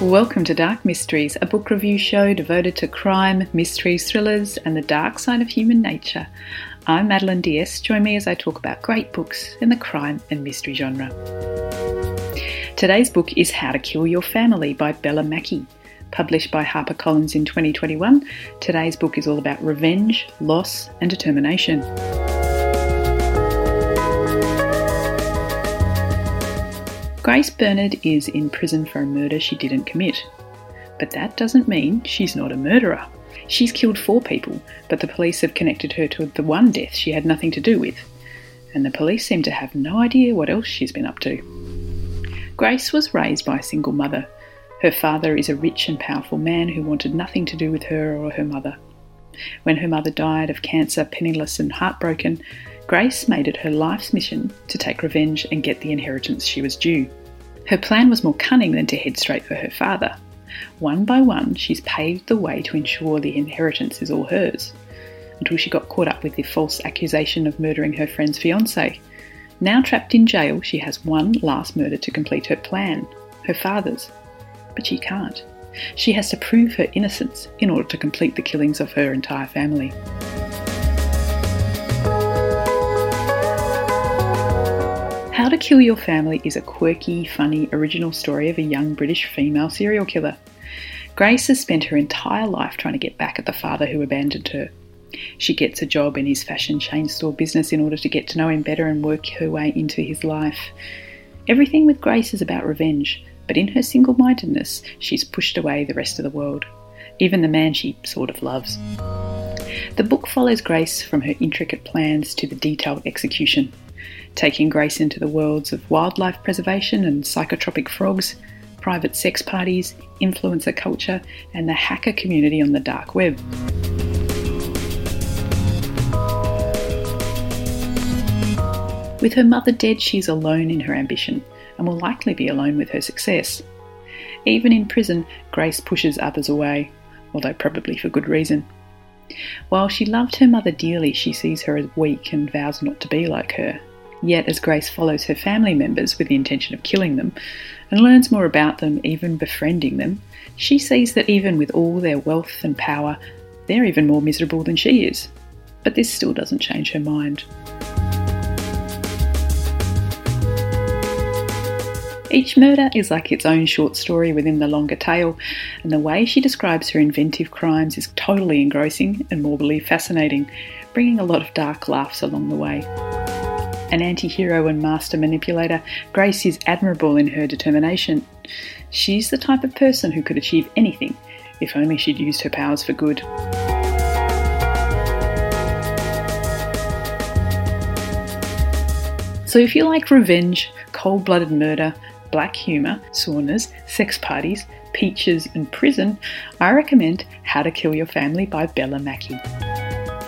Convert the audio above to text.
Welcome to Dark Mysteries, a book review show devoted to crime, mysteries, thrillers, and the dark side of human nature. I'm Madeline Diaz. Join me as I talk about great books in the crime and mystery genre. Today's book is How to Kill Your Family by Bella Mackie. Published by HarperCollins in 2021, today's book is all about revenge, loss, and determination. Grace Bernard is in prison for a murder she didn't commit. But that doesn't mean she's not a murderer. She's killed four people, but the police have connected her to the one death she had nothing to do with. And the police seem to have no idea what else she's been up to. Grace was raised by a single mother. Her father is a rich and powerful man who wanted nothing to do with her or her mother. When her mother died of cancer, penniless and heartbroken, Grace made it her life's mission to take revenge and get the inheritance she was due. Her plan was more cunning than to head straight for her father. One by one, she's paved the way to ensure the inheritance is all hers, until she got caught up with the false accusation of murdering her friend's fiance. Now trapped in jail, she has one last murder to complete her plan her father's. But she can't. She has to prove her innocence in order to complete the killings of her entire family. How to Kill Your Family is a quirky, funny, original story of a young British female serial killer. Grace has spent her entire life trying to get back at the father who abandoned her. She gets a job in his fashion chain store business in order to get to know him better and work her way into his life. Everything with Grace is about revenge, but in her single mindedness, she's pushed away the rest of the world, even the man she sort of loves. The book follows Grace from her intricate plans to the detailed execution taking Grace into the worlds of wildlife preservation and psychotropic frogs, private sex parties, influencer culture, and the hacker community on the dark web. With her mother dead, she's alone in her ambition and will likely be alone with her success. Even in prison, Grace pushes others away, although probably for good reason. While she loved her mother dearly, she sees her as weak and vows not to be like her. Yet, as Grace follows her family members with the intention of killing them and learns more about them, even befriending them, she sees that even with all their wealth and power, they're even more miserable than she is. But this still doesn't change her mind. Each murder is like its own short story within the longer tale, and the way she describes her inventive crimes is totally engrossing and morbidly fascinating, bringing a lot of dark laughs along the way. An anti hero and master manipulator, Grace is admirable in her determination. She's the type of person who could achieve anything if only she'd used her powers for good. So, if you like revenge, cold blooded murder, black humour, saunas, sex parties, peaches, and prison, I recommend How to Kill Your Family by Bella Mackie.